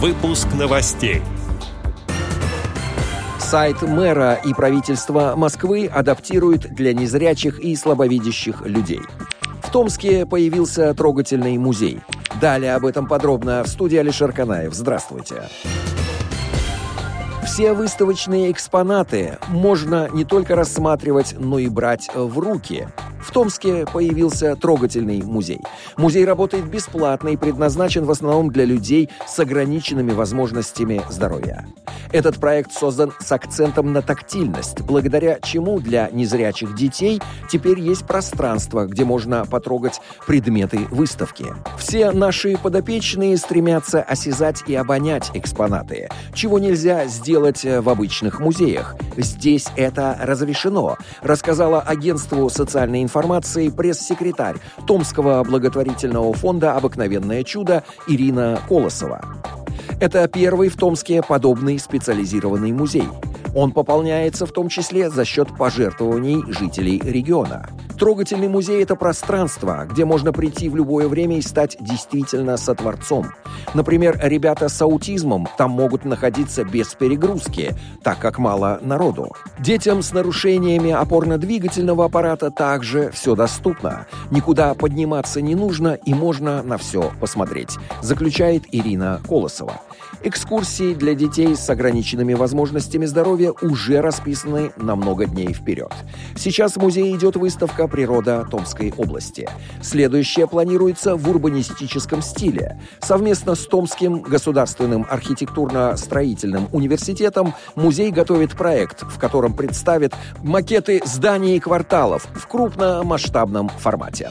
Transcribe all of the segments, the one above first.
Выпуск новостей. Сайт мэра и правительства Москвы адаптируют для незрячих и слабовидящих людей. В Томске появился трогательный музей. Далее об этом подробно в студии Алишер Канаев. Здравствуйте. Все выставочные экспонаты можно не только рассматривать, но и брать в руки. В Томске появился трогательный музей. Музей работает бесплатно и предназначен в основном для людей с ограниченными возможностями здоровья. Этот проект создан с акцентом на тактильность, благодаря чему для незрячих детей теперь есть пространство, где можно потрогать предметы выставки. Все наши подопечные стремятся осязать и обонять экспонаты, чего нельзя сделать в обычных музеях. Здесь это разрешено, рассказала агентству социальной информации пресс-секретарь Томского благотворительного фонда «Обыкновенное чудо» Ирина Колосова. Это первый в Томске подобный специализированный музей. Он пополняется в том числе за счет пожертвований жителей региона. Трогательный музей – это пространство, где можно прийти в любое время и стать действительно сотворцом. Например, ребята с аутизмом там могут находиться без перегрузки, так как мало народу. Детям с нарушениями опорно-двигательного аппарата также все доступно. Никуда подниматься не нужно и можно на все посмотреть, заключает Ирина Колосова. Экскурсии для детей с ограниченными возможностями здоровья уже расписаны на много дней вперед. Сейчас в музее идет выставка «Природа Томской области». Следующая планируется в урбанистическом стиле. Совместно с Томским государственным архитектурно-строительным университетом музей готовит проект, в котором представит макеты зданий и кварталов в крупномасштабном формате.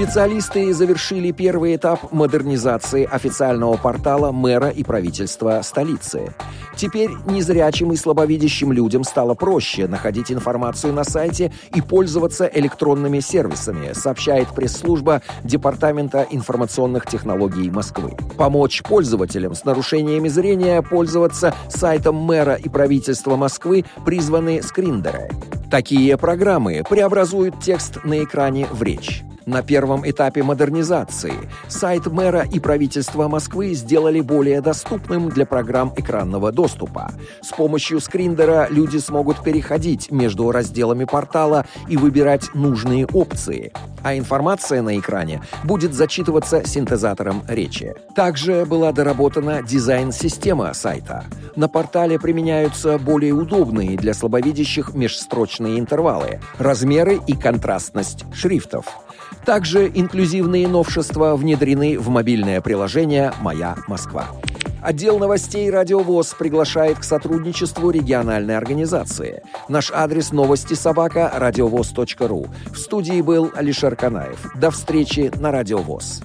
Специалисты завершили первый этап модернизации официального портала мэра и правительства столицы. Теперь незрячим и слабовидящим людям стало проще находить информацию на сайте и пользоваться электронными сервисами, сообщает пресс-служба Департамента информационных технологий Москвы. Помочь пользователям с нарушениями зрения пользоваться сайтом мэра и правительства Москвы призваны скриндеры. Такие программы преобразуют текст на экране в речь. На первом этапе модернизации сайт мэра и правительства Москвы сделали более доступным для программ экранного доступа. С помощью скриндера люди смогут переходить между разделами портала и выбирать нужные опции, а информация на экране будет зачитываться синтезатором речи. Также была доработана дизайн-система сайта. На портале применяются более удобные для слабовидящих межстрочные интервалы, размеры и контрастность шрифтов. Также инклюзивные новшества внедрены в мобильное приложение «Моя Москва». Отдел новостей «Радиовоз» приглашает к сотрудничеству региональной организации. Наш адрес новости собака радиовоз.ру. В студии был Алишер Канаев. До встречи на «Радиовоз».